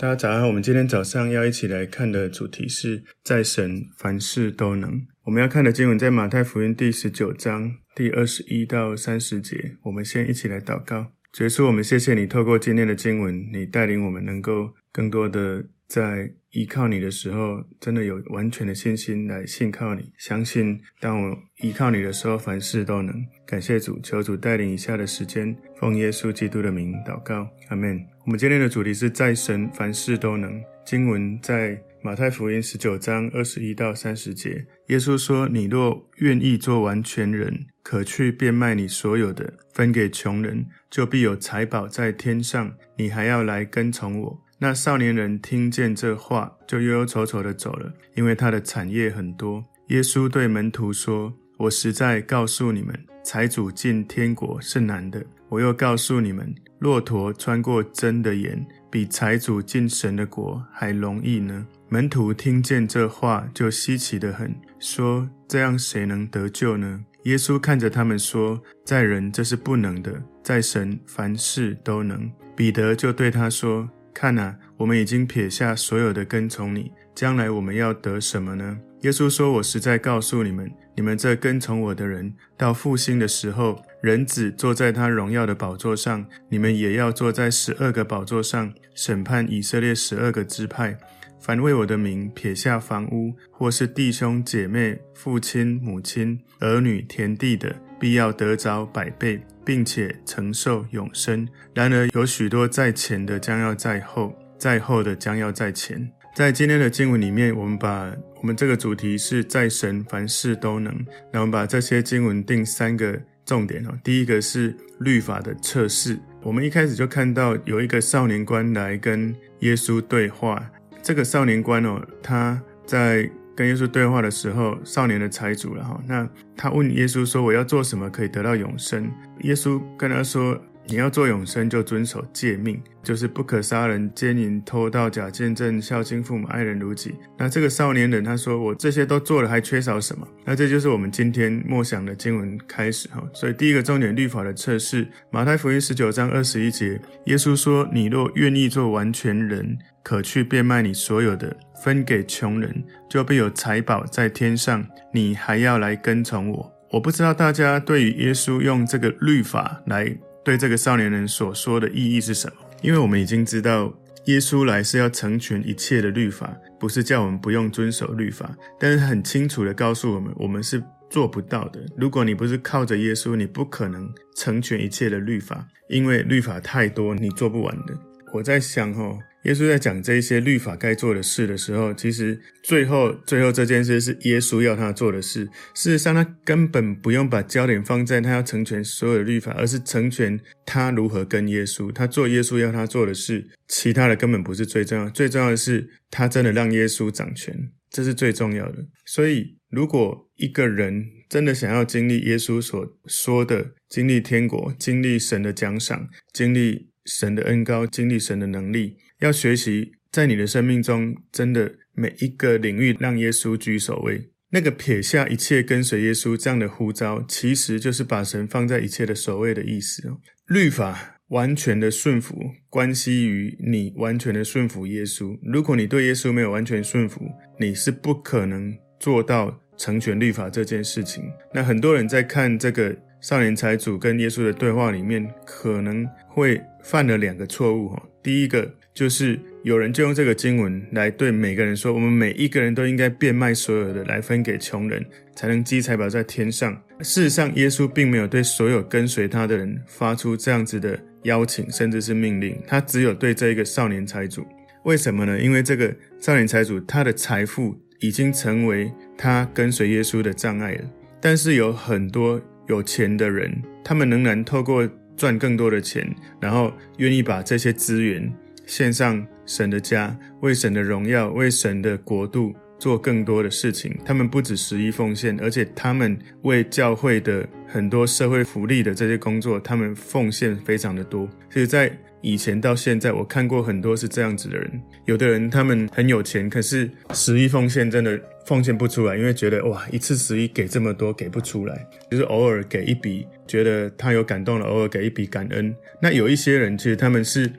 大家早上好，我们今天早上要一起来看的主题是在神凡事都能。我们要看的经文在马太福音第十九章第二十一到三十节。我们先一起来祷告，结束，我们谢谢你透过今天的经文，你带领我们能够更多的在依靠你的时候，真的有完全的信心来信靠你，相信当我依靠你的时候，凡事都能。感谢主，求主带领以下的时间，奉耶稣基督的名祷告，阿门。我们今天的主题是在神凡事都能。经文在马太福音十九章二十一到三十节。耶稣说：“你若愿意做完全人，可去变卖你所有的，分给穷人，就必有财宝在天上。你还要来跟从我。”那少年人听见这话，就忧忧愁愁的走了，因为他的产业很多。耶稣对门徒说：“我实在告诉你们，财主进天国是难的。我又告诉你们。”骆驼穿过针的眼，比财主进神的国还容易呢。门徒听见这话，就稀奇得很，说：“这样谁能得救呢？”耶稣看着他们说：“在人这是不能的，在神凡事都能。”彼得就对他说：“看哪，我们已经撇下所有的跟从你，将来我们要得什么呢？”耶稣说：“我实在告诉你们，你们这跟从我的人，到复兴的时候。”人子坐在他荣耀的宝座上，你们也要坐在十二个宝座上，审判以色列十二个支派。凡为我的名撇下房屋，或是弟兄姐妹、父亲母亲、儿女、田地的，必要得着百倍，并且承受永生。然而有许多在前的将要在后，在后的将要在前。在今天的经文里面，我们把 我们这个主题是在神凡事都能，那我们把这些经文定三个。重点哦，第一个是律法的测试。我们一开始就看到有一个少年官来跟耶稣对话。这个少年官哦，他在跟耶稣对话的时候，少年的财主了哈。那他问耶稣说：“我要做什么可以得到永生？”耶稣跟他说。你要做永生，就遵守诫命，就是不可杀人、奸淫、偷盗、假见证、孝敬父母、爱人如己。那这个少年人他说：“我这些都做了，还缺少什么？”那这就是我们今天默想的经文开始哈。所以第一个重点，律法的测试。马太福音十九章二十一节，耶稣说：“你若愿意做完全人，可去变卖你所有的，分给穷人，就必有财宝在天上。你还要来跟从我。”我不知道大家对于耶稣用这个律法来。对这个少年人所说的意义是什么？因为我们已经知道，耶稣来是要成全一切的律法，不是叫我们不用遵守律法。但是很清楚的告诉我们，我们是做不到的。如果你不是靠着耶稣，你不可能成全一切的律法，因为律法太多，你做不完的。我在想，哦。耶稣在讲这些律法该做的事的时候，其实最后最后这件事是耶稣要他做的事。事实上，他根本不用把焦点放在他要成全所有的律法，而是成全他如何跟耶稣，他做耶稣要他做的事。其他的根本不是最重要，最重要的是他真的让耶稣掌权，这是最重要的。所以，如果一个人真的想要经历耶稣所说的，经历天国，经历神的奖赏，经历神的恩高，经历神的能力。要学习在你的生命中，真的每一个领域让耶稣居首位。那个撇下一切跟随耶稣这样的呼召，其实就是把神放在一切的首位的意思哦。律法完全的顺服，关系于你完全的顺服耶稣。如果你对耶稣没有完全顺服，你是不可能做到成全律法这件事情。那很多人在看这个少年财主跟耶稣的对话里面，可能会犯了两个错误哈。第一个。就是有人就用这个经文来对每个人说：我们每一个人都应该变卖所有的来分给穷人，才能积财宝在天上。事实上，耶稣并没有对所有跟随他的人发出这样子的邀请，甚至是命令。他只有对这一个少年财主。为什么呢？因为这个少年财主他的财富已经成为他跟随耶稣的障碍了。但是有很多有钱的人，他们仍然透过赚更多的钱，然后愿意把这些资源。献上神的家，为神的荣耀，为神的国度做更多的事情。他们不止十一奉献，而且他们为教会的很多社会福利的这些工作，他们奉献非常的多。所以在以前到现在，我看过很多是这样子的人。有的人他们很有钱，可是十一奉献真的奉献不出来，因为觉得哇，一次十一给这么多给不出来，就是偶尔给一笔，觉得他有感动了，偶尔给一笔感恩。那有一些人其实他们是。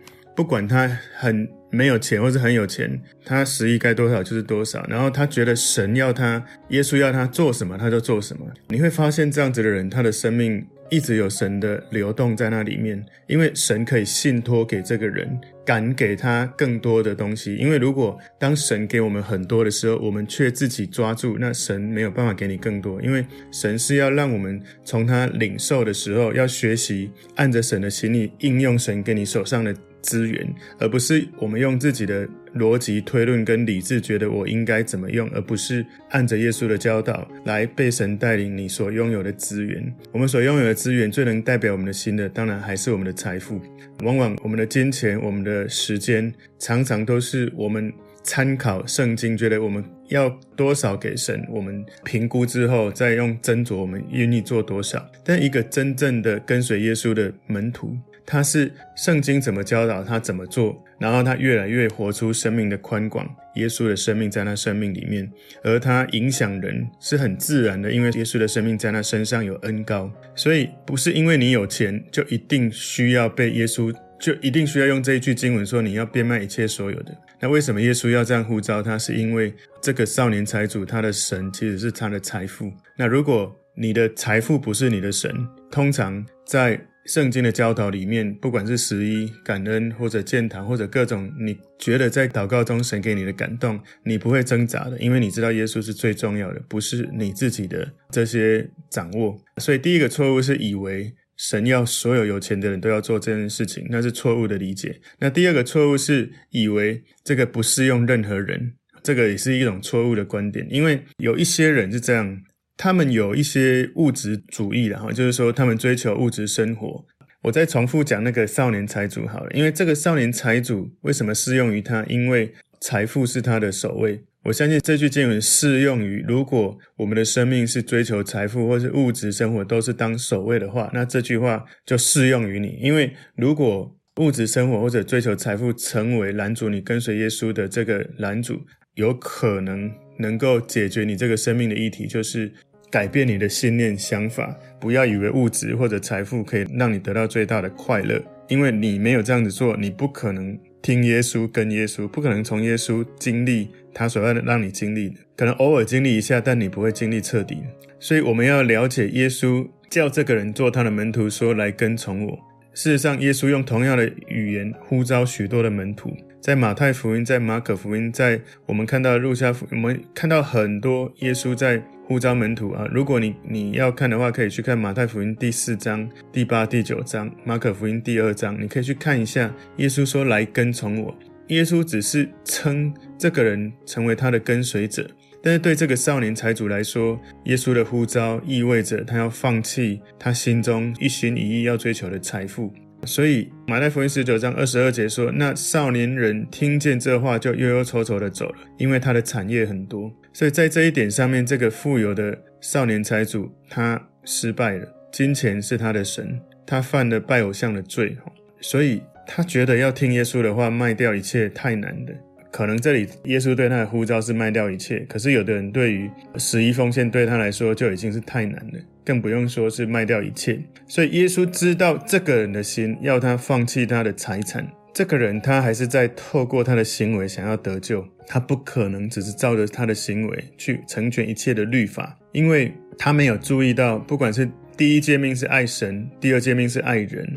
不管他很没有钱，或是很有钱，他十亿该多少就是多少。然后他觉得神要他，耶稣要他做什么，他就做什么。你会发现这样子的人，他的生命一直有神的流动在那里面，因为神可以信托给这个人，敢给他更多的东西。因为如果当神给我们很多的时候，我们却自己抓住，那神没有办法给你更多。因为神是要让我们从他领受的时候，要学习按着神的心意应用神给你手上的资源，而不是我们用自己的逻辑推论跟理智觉得我应该怎么用，而不是按着耶稣的教导来被神带领你所拥有的资源。我们所拥有的资源最能代表我们的心的，当然还是我们的财富。往往我们的金钱、我们的时间，常常都是我们参考圣经，觉得我们要多少给神，我们评估之后再用斟酌，我们愿意做多少。但一个真正的跟随耶稣的门徒，他是圣经怎么教导他怎么做，然后他越来越活出生命的宽广，耶稣的生命在他生命里面，而他影响人是很自然的，因为耶稣的生命在他身上有恩膏，所以不是因为你有钱就一定需要被耶稣，就一定需要用这一句经文说你要变卖一切所有的。那为什么耶稣要这样呼召他？是因为这个少年财主他的神其实是他的财富。那如果你的财富不是你的神，通常在圣经的教导里面，不管是十一感恩或者建堂或者各种，你觉得在祷告中神给你的感动，你不会挣扎的，因为你知道耶稣是最重要的，不是你自己的这些掌握。所以第一个错误是以为神要所有有钱的人都要做这件事情，那是错误的理解。那第二个错误是以为这个不适用任何人，这个也是一种错误的观点，因为有一些人是这样。他们有一些物质主义，然后就是说他们追求物质生活。我再重复讲那个少年财主好了，因为这个少年财主为什么适用于他？因为财富是他的首位。我相信这句经文适用于如果我们的生命是追求财富或是物质生活都是当首位的话，那这句话就适用于你。因为如果物质生活或者追求财富成为拦阻你跟随耶稣的这个拦阻，有可能能够解决你这个生命的议题，就是。改变你的信念想法，不要以为物质或者财富可以让你得到最大的快乐，因为你没有这样子做，你不可能听耶稣跟耶稣，不可能从耶稣经历他所要让你经历的，可能偶尔经历一下，但你不会经历彻底。所以我们要了解耶稣叫这个人做他的门徒，说来跟从我。事实上，耶稣用同样的语言呼召许多的门徒。在马太福音，在马可福音，在我们看到的路加福，我们看到很多耶稣在呼召门徒啊。如果你你要看的话，可以去看马太福音第四章、第八、第九章，马可福音第二章，你可以去看一下。耶稣说：“来跟从我。”耶稣只是称这个人成为他的跟随者，但是对这个少年财主来说，耶稣的呼召意味着他要放弃他心中一心一意要追求的财富。所以马太福音十九章二十二节说：“那少年人听见这话，就忧忧愁愁的走了，因为他的产业很多。所以在这一点上面，这个富有的少年财主他失败了。金钱是他的神，他犯了拜偶像的罪。所以他觉得要听耶稣的话，卖掉一切太难了。可能这里耶稣对他的呼召是卖掉一切，可是有的人对于十一奉献对他来说就已经是太难了。”更不用说是卖掉一切，所以耶稣知道这个人的心，要他放弃他的财产。这个人他还是在透过他的行为想要得救，他不可能只是照着他的行为去成全一切的律法，因为他没有注意到，不管是第一诫命是爱神，第二诫命是爱人，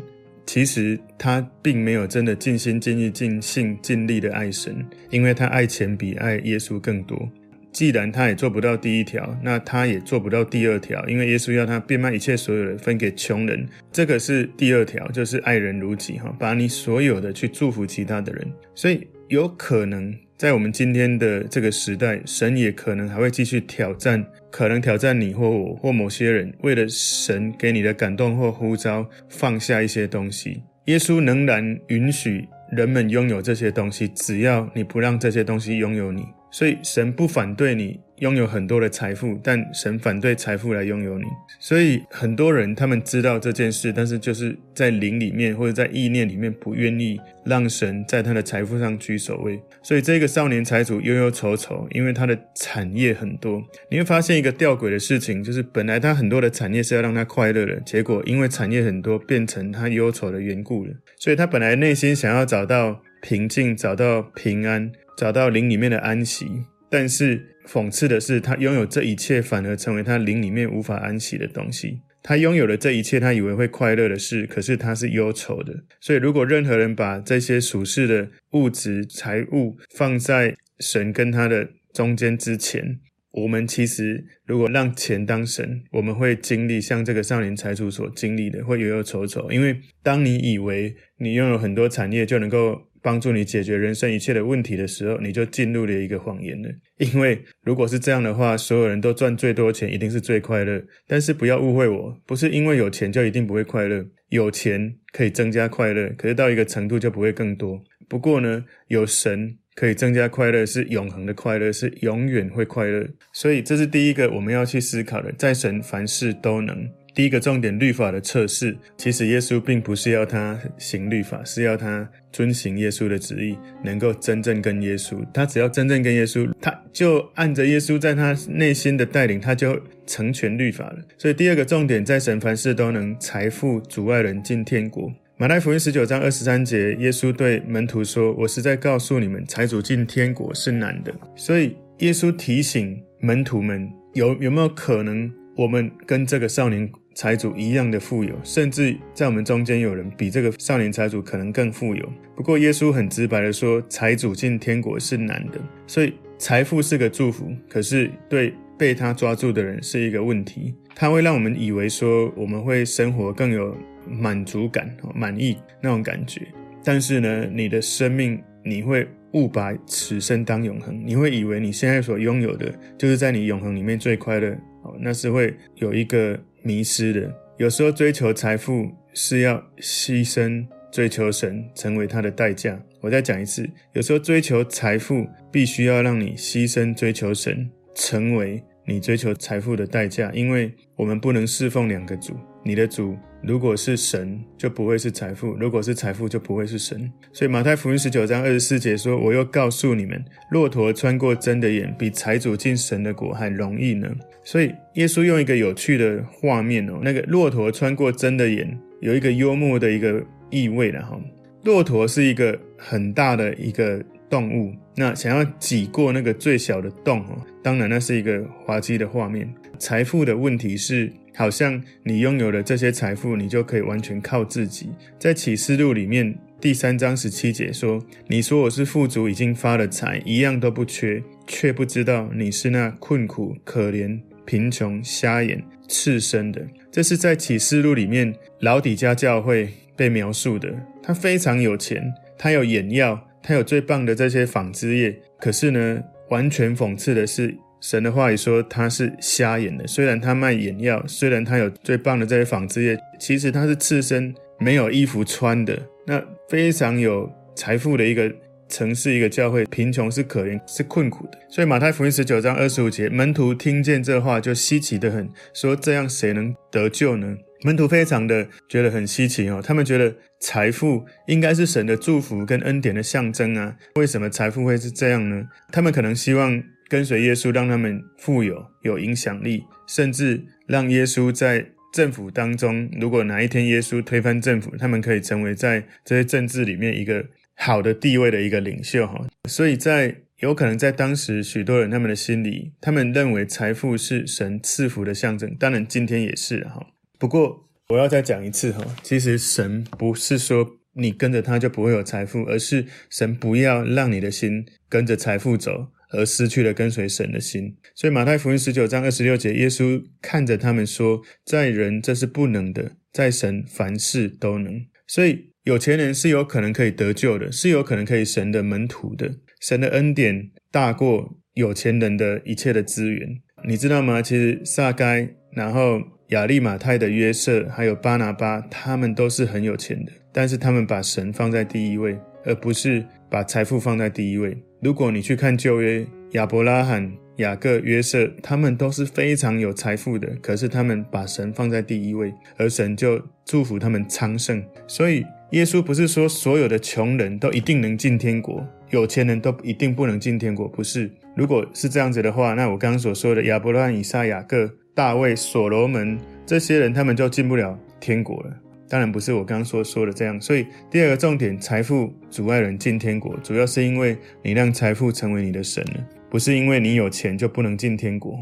其实他并没有真的尽心尽意尽性尽力的爱神，因为他爱钱比爱耶稣更多。既然他也做不到第一条，那他也做不到第二条，因为耶稣要他变卖一切所有的分给穷人，这个是第二条，就是爱人如己哈，把你所有的去祝福其他的人。所以有可能在我们今天的这个时代，神也可能还会继续挑战，可能挑战你或我或某些人，为了神给你的感动或呼召，放下一些东西。耶稣仍然允许人们拥有这些东西，只要你不让这些东西拥有你。所以神不反对你拥有很多的财富，但神反对财富来拥有你。所以很多人他们知道这件事，但是就是在灵里面或者在意念里面不愿意让神在他的财富上居首位。所以这个少年财主忧忧愁愁，因为他的产业很多。你会发现一个吊诡的事情，就是本来他很多的产业是要让他快乐的，结果因为产业很多，变成他忧愁的缘故了。所以他本来内心想要找到。平静，找到平安，找到灵里面的安息。但是讽刺的是，他拥有这一切，反而成为他灵里面无法安息的东西。他拥有了这一切，他以为会快乐的事，可是他是忧愁的。所以，如果任何人把这些属世的物质财物放在神跟他的中间之前，我们其实如果让钱当神，我们会经历像这个少年财主所经历的，会忧忧愁愁。因为当你以为你拥有很多产业就能够帮助你解决人生一切的问题的时候，你就进入了一个谎言了。因为如果是这样的话，所有人都赚最多钱，一定是最快乐。但是不要误会我，不是因为有钱就一定不会快乐。有钱可以增加快乐，可是到一个程度就不会更多。不过呢，有神。可以增加快乐，是永恒的快乐，是永远会快乐。所以这是第一个我们要去思考的，在神凡事都能。第一个重点，律法的测试，其实耶稣并不是要他行律法，是要他遵行耶稣的旨意，能够真正跟耶稣。他只要真正跟耶稣，他就按着耶稣在他内心的带领，他就成全律法了。所以第二个重点，在神凡事都能，财富阻碍人进天国。马太福音十九章二十三节，耶稣对门徒说：“我实在告诉你们，财主进天国是难的。”所以耶稣提醒门徒们：有有没有可能，我们跟这个少年财主一样的富有，甚至在我们中间有人比这个少年财主可能更富有？不过耶稣很直白的说：“财主进天国是难的。”所以财富是个祝福，可是对被他抓住的人是一个问题。他会让我们以为说我们会生活更有。满足感、满意那种感觉，但是呢，你的生命你会误把此生当永恒，你会以为你现在所拥有的，就是在你永恒里面最快乐，哦，那是会有一个迷失的。有时候追求财富是要牺牲追求神，成为他的代价。我再讲一次，有时候追求财富必须要让你牺牲追求神，成为你追求财富的代价，因为我们不能侍奉两个主。你的主如果是神，就不会是财富；如果是财富，就不会是神。所以马太福音十九章二十四节说：“我又告诉你们，骆驼穿过针的眼，比财主进神的国还容易呢。”所以耶稣用一个有趣的画面哦，那个骆驼穿过针的眼，有一个幽默的一个意味了哈。骆驼是一个很大的一个动物，那想要挤过那个最小的洞哦，当然那是一个滑稽的画面。财富的问题是。好像你拥有了这些财富，你就可以完全靠自己。在启示录里面第三章十七节说：“你说我是富足，已经发了财，一样都不缺，却不知道你是那困苦、可怜、贫穷、瞎眼、赤身的。”这是在启示录里面老底嘉教会被描述的。他非常有钱，他有眼药，他有最棒的这些纺织业。可是呢，完全讽刺的是。神的话语说他是瞎眼的，虽然他卖眼药，虽然他有最棒的这些纺织业，其实他是赤身，没有衣服穿的。那非常有财富的一个城市，一个教会，贫穷是可怜，是困苦的。所以马太福音十九章二十五节，门徒听见这话就稀奇得很，说这样谁能得救呢？门徒非常的觉得很稀奇哦，他们觉得财富应该是神的祝福跟恩典的象征啊，为什么财富会是这样呢？他们可能希望。跟随耶稣，让他们富有、有影响力，甚至让耶稣在政府当中。如果哪一天耶稣推翻政府，他们可以成为在这些政治里面一个好的地位的一个领袖。哈，所以在有可能在当时许多人他们的心里，他们认为财富是神赐福的象征。当然，今天也是哈。不过我要再讲一次哈，其实神不是说你跟着他就不会有财富，而是神不要让你的心跟着财富走。而失去了跟随神的心，所以马太福音十九章二十六节，耶稣看着他们说：“在人这是不能的，在神凡事都能。”所以有钱人是有可能可以得救的，是有可能可以神的门徒的。神的恩典大过有钱人的一切的资源，你知道吗？其实撒该，然后亚利马太的约瑟，还有巴拿巴，他们都是很有钱的，但是他们把神放在第一位，而不是把财富放在第一位。如果你去看旧约，亚伯拉罕、雅各、约瑟，他们都是非常有财富的，可是他们把神放在第一位，而神就祝福他们昌盛。所以耶稣不是说所有的穷人都一定能进天国，有钱人都一定不能进天国，不是。如果是这样子的话，那我刚刚所说的亚伯拉罕、以撒、雅各、大卫、所罗门这些人，他们就进不了天国了。当然不是我刚刚所说的这样。所以第二个重点，财富阻碍人进天国，主要是因为你让财富成为你的神了，不是因为你有钱就不能进天国，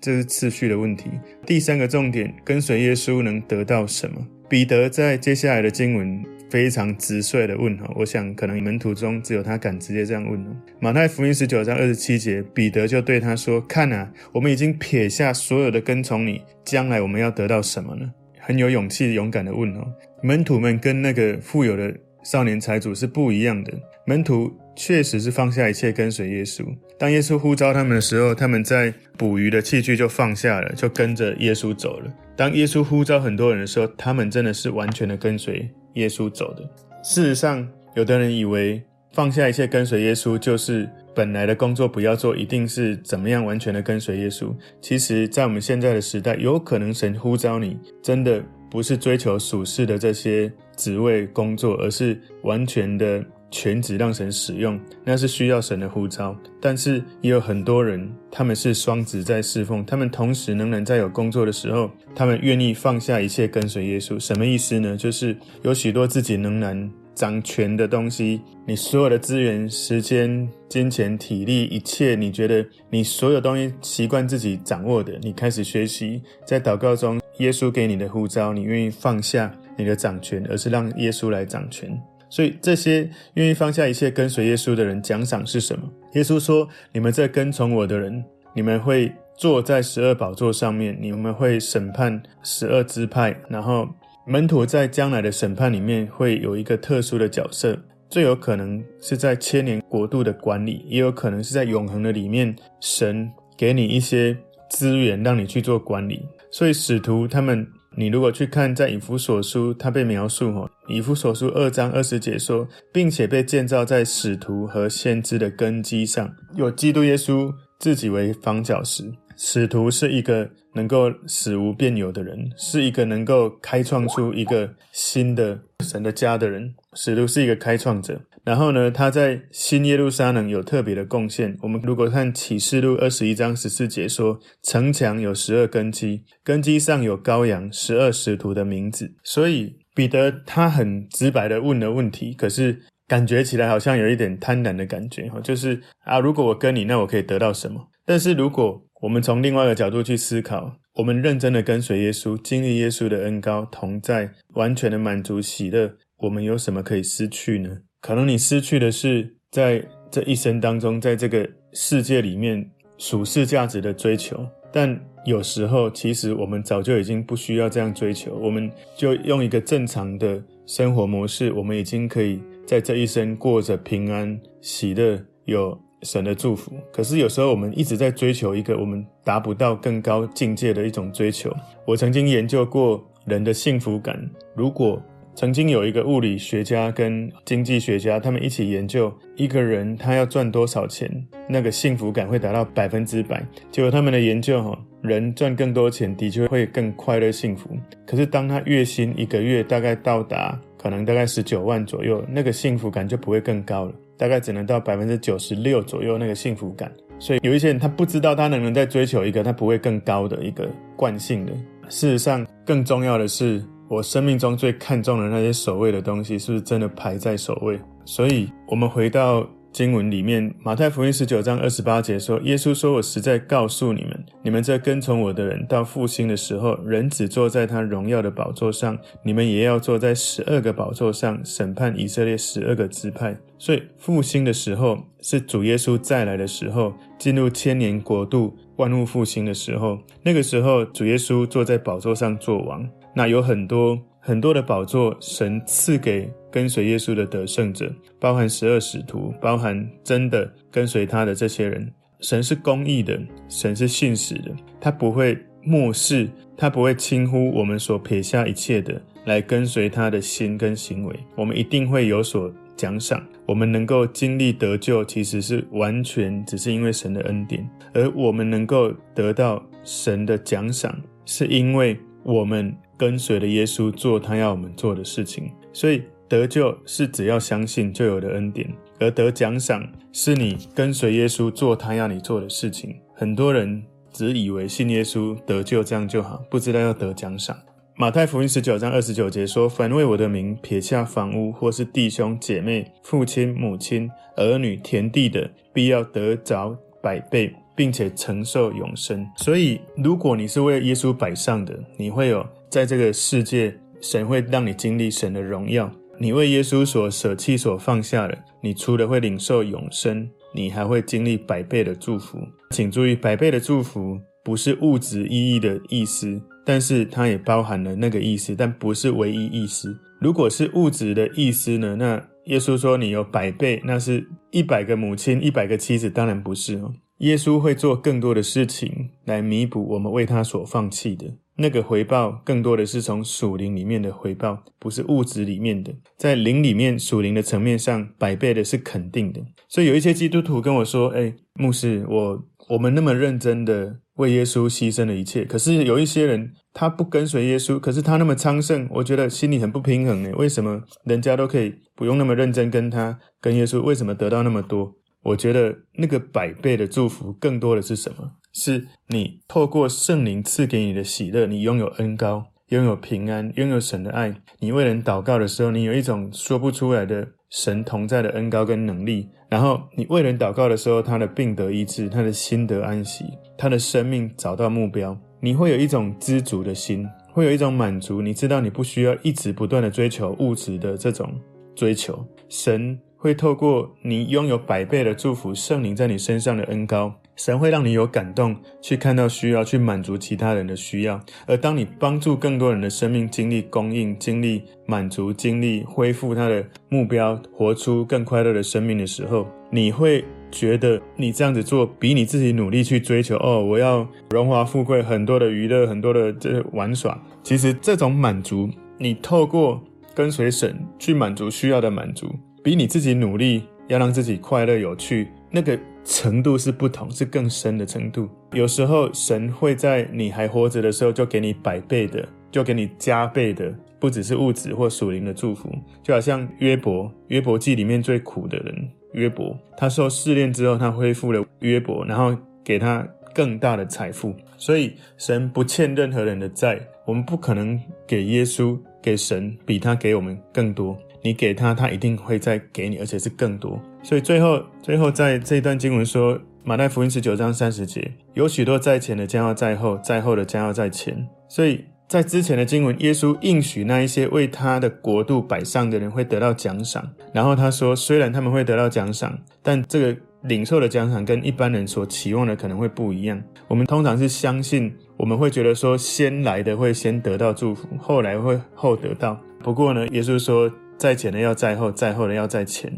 这是次序的问题。第三个重点，跟随耶稣能得到什么？彼得在接下来的经文非常直率的问哈，我想可能门徒中只有他敢直接这样问哦。马太福音十九章二十七节，彼得就对他说：“看啊，我们已经撇下所有的跟从你，将来我们要得到什么呢？”很有勇气、勇敢的问哦。门徒们跟那个富有的少年财主是不一样的，门徒确实是放下一切跟随耶稣。当耶稣呼召他们的时候，他们在捕鱼的器具就放下了，就跟着耶稣走了。当耶稣呼召很多人的时候，他们真的是完全的跟随耶稣走的。事实上，有的人以为放下一切跟随耶稣，就是本来的工作不要做，一定是怎么样完全的跟随耶稣。其实，在我们现在的时代，有可能神呼召你，真的不是追求属世的这些职位工作，而是完全的。全职让神使用，那是需要神的呼召。但是也有很多人，他们是双职在侍奉，他们同时仍然在有工作的时候，他们愿意放下一切跟随耶稣。什么意思呢？就是有许多自己仍然掌权的东西，你所有的资源、时间、金钱、体力，一切你觉得你所有东西习惯自己掌握的，你开始学习在祷告中，耶稣给你的呼召，你愿意放下你的掌权，而是让耶稣来掌权。所以，这些愿意放下一切跟随耶稣的人，奖赏是什么？耶稣说：“你们这跟从我的人，你们会坐在十二宝座上面，你们会审判十二支派。然后，门徒在将来的审判里面会有一个特殊的角色，最有可能是在千年国度的管理，也有可能是在永恒的里面，神给你一些资源让你去做管理。所以，使徒他们。”你如果去看在以弗所书，他被描述哦，以弗所书二章二十节说，并且被建造在使徒和先知的根基上，有基督耶稣自己为房角石。使徒是一个能够使无变有的人，是一个能够开创出一个新的神的家的人。使徒是一个开创者。然后呢，他在新耶路撒冷有特别的贡献。我们如果看启示录二十一章十四节说，城墙有十二根基，根基上有羔羊十二使徒的名字。所以彼得他很直白的问了问题，可是感觉起来好像有一点贪婪的感觉哈，就是啊，如果我跟你，那我可以得到什么？但是如果我们从另外一个角度去思考，我们认真的跟随耶稣，经历耶稣的恩膏同在，完全的满足喜乐，我们有什么可以失去呢？可能你失去的是在这一生当中，在这个世界里面属世价值的追求，但有时候其实我们早就已经不需要这样追求，我们就用一个正常的生活模式，我们已经可以在这一生过着平安、喜乐、有神的祝福。可是有时候我们一直在追求一个我们达不到更高境界的一种追求。我曾经研究过人的幸福感，如果曾经有一个物理学家跟经济学家，他们一起研究一个人他要赚多少钱，那个幸福感会达到百分之百。结果他们的研究，哈，人赚更多钱的确会更快乐幸福。可是当他月薪一个月大概到达可能大概十九万左右，那个幸福感就不会更高了，大概只能到百分之九十六左右那个幸福感。所以有一些人他不知道他能不能再追求一个他不会更高的一个惯性的。事实上，更重要的是。我生命中最看重的那些首位的东西，是不是真的排在首位？所以，我们回到经文里面，马太福音十九章二十八节说：“耶稣说，我实在告诉你们，你们这跟从我的人，到复兴的时候，人只坐在他荣耀的宝座上，你们也要坐在十二个宝座上，审判以色列十二个支派。所以，复兴的时候是主耶稣再来的时候，进入千年国度，万物复兴的时候。那个时候，主耶稣坐在宝座上做王。”那有很多很多的宝座，神赐给跟随耶稣的得胜者，包含十二使徒，包含真的跟随他的这些人。神是公义的，神是信实的，他不会漠视，他不会轻忽我们所撇下一切的来跟随他的心跟行为。我们一定会有所奖赏。我们能够经历得救，其实是完全只是因为神的恩典，而我们能够得到神的奖赏，是因为我们。跟随了耶稣做他要我们做的事情，所以得救是只要相信就有的恩典，而得奖赏是你跟随耶稣做他要你做的事情。很多人只以为信耶稣得救这样就好，不知道要得奖赏。马太福音十九章二十九节说：“凡为我的名撇下房屋，或是弟兄姐妹、父亲母亲、儿女、田地的，必要得着百倍，并且承受永生。”所以，如果你是为耶稣摆上的，你会有在这个世界，神会让你经历神的荣耀。你为耶稣所舍弃、所放下的，你除了会领受永生，你还会经历百倍的祝福。请注意，百倍的祝福不是物质意义的意思。但是它也包含了那个意思，但不是唯一意思。如果是物质的意思呢？那耶稣说你有百倍，那是一百个母亲、一百个妻子，当然不是哦。耶稣会做更多的事情来弥补我们为他所放弃的那个回报，更多的是从属灵里面的回报，不是物质里面的。在灵里面，属灵的层面上，百倍的是肯定的。所以有一些基督徒跟我说：“哎，牧师，我我们那么认真的。”为耶稣牺牲了一切，可是有一些人他不跟随耶稣，可是他那么昌盛，我觉得心里很不平衡诶。为什么人家都可以不用那么认真跟他跟耶稣，为什么得到那么多？我觉得那个百倍的祝福更多的是什么？是你透过圣灵赐给你的喜乐，你拥有恩高，拥有平安，拥有神的爱。你为人祷告的时候，你有一种说不出来的神同在的恩高跟能力。然后你为人祷告的时候，他的病得医治，他的心得安息。他的生命找到目标，你会有一种知足的心，会有一种满足。你知道你不需要一直不断的追求物质的这种追求，神会透过你拥有百倍的祝福，圣灵在你身上的恩膏，神会让你有感动，去看到需要，去满足其他人的需要。而当你帮助更多人的生命经历供应、经历满足、经历恢复他的目标，活出更快乐的生命的时候，你会。觉得你这样子做比你自己努力去追求哦，我要荣华富贵，很多的娱乐，很多的这玩耍。其实这种满足，你透过跟随神去满足需要的满足，比你自己努力要让自己快乐有趣，那个程度是不同，是更深的程度。有时候神会在你还活着的时候就给你百倍的，就给你加倍的，不只是物质或属灵的祝福。就好像约伯，约伯记里面最苦的人。约伯，他受试炼之后，他恢复了约伯，然后给他更大的财富。所以神不欠任何人的债，我们不可能给耶稣、给神比他给我们更多。你给他，他一定会再给你，而且是更多。所以最后，最后在这一段经文说，马太福音十九章三十节，有许多在前的将要在后，在后的将要在前。所以。在之前的经文，耶稣应许那一些为他的国度摆上的人会得到奖赏。然后他说，虽然他们会得到奖赏，但这个领受的奖赏跟一般人所期望的可能会不一样。我们通常是相信，我们会觉得说，先来的会先得到祝福，后来会后得到。不过呢，耶稣说，在前的要在后，在后的要在前。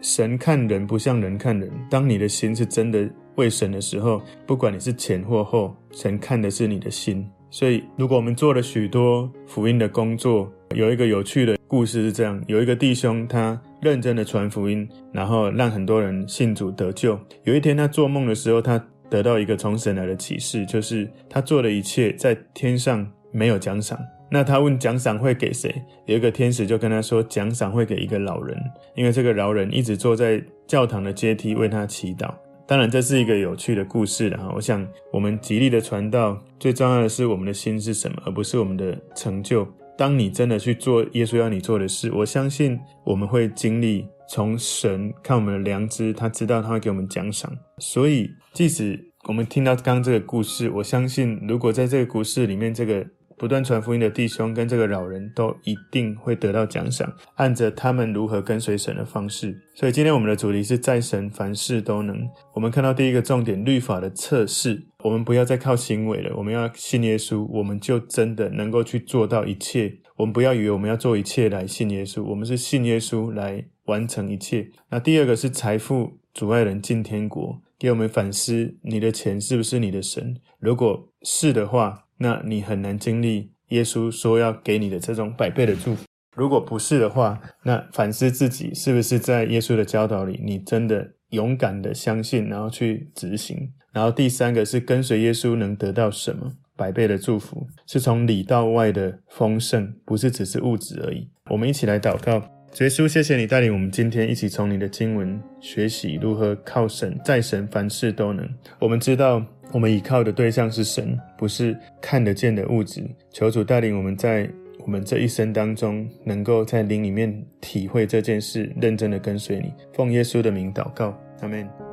神看人不像人看人。当你的心是真的为神的时候，不管你是前或后，神看的是你的心。所以，如果我们做了许多福音的工作，有一个有趣的故事是这样：有一个弟兄，他认真的传福音，然后让很多人信主得救。有一天，他做梦的时候，他得到一个从神来的启示，就是他做的一切在天上没有奖赏。那他问奖赏会给谁？有一个天使就跟他说，奖赏会给一个老人，因为这个老人一直坐在教堂的阶梯为他祈祷。当然，这是一个有趣的故事了哈。我想，我们极力的传道，最重要的是我们的心是什么，而不是我们的成就。当你真的去做耶稣要你做的事，我相信我们会经历从神看我们的良知，他知道他会给我们奖赏。所以，即使我们听到刚刚这个故事，我相信，如果在这个故事里面，这个。不断传福音的弟兄跟这个老人都一定会得到奖赏，按着他们如何跟随神的方式。所以今天我们的主题是在神凡事都能。我们看到第一个重点，律法的测试，我们不要再靠行为了，我们要信耶稣，我们就真的能够去做到一切。我们不要以为我们要做一切来信耶稣，我们是信耶稣来完成一切。那第二个是财富阻碍人进天国，给我们反思，你的钱是不是你的神？如果是的话，那你很难经历耶稣说要给你的这种百倍的祝福。如果不是的话，那反思自己是不是在耶稣的教导里，你真的勇敢的相信，然后去执行。然后第三个是跟随耶稣能得到什么？百倍的祝福是从里到外的丰盛，不是只是物质而已。我们一起来祷告，耶稣，谢谢你带领我们今天一起从你的经文学习如何靠神，在神凡事都能。我们知道。我们依靠的对象是神，不是看得见的物质。求主带领我们在我们这一生当中，能够在灵里面体会这件事，认真的跟随你。奉耶稣的名祷告，阿门。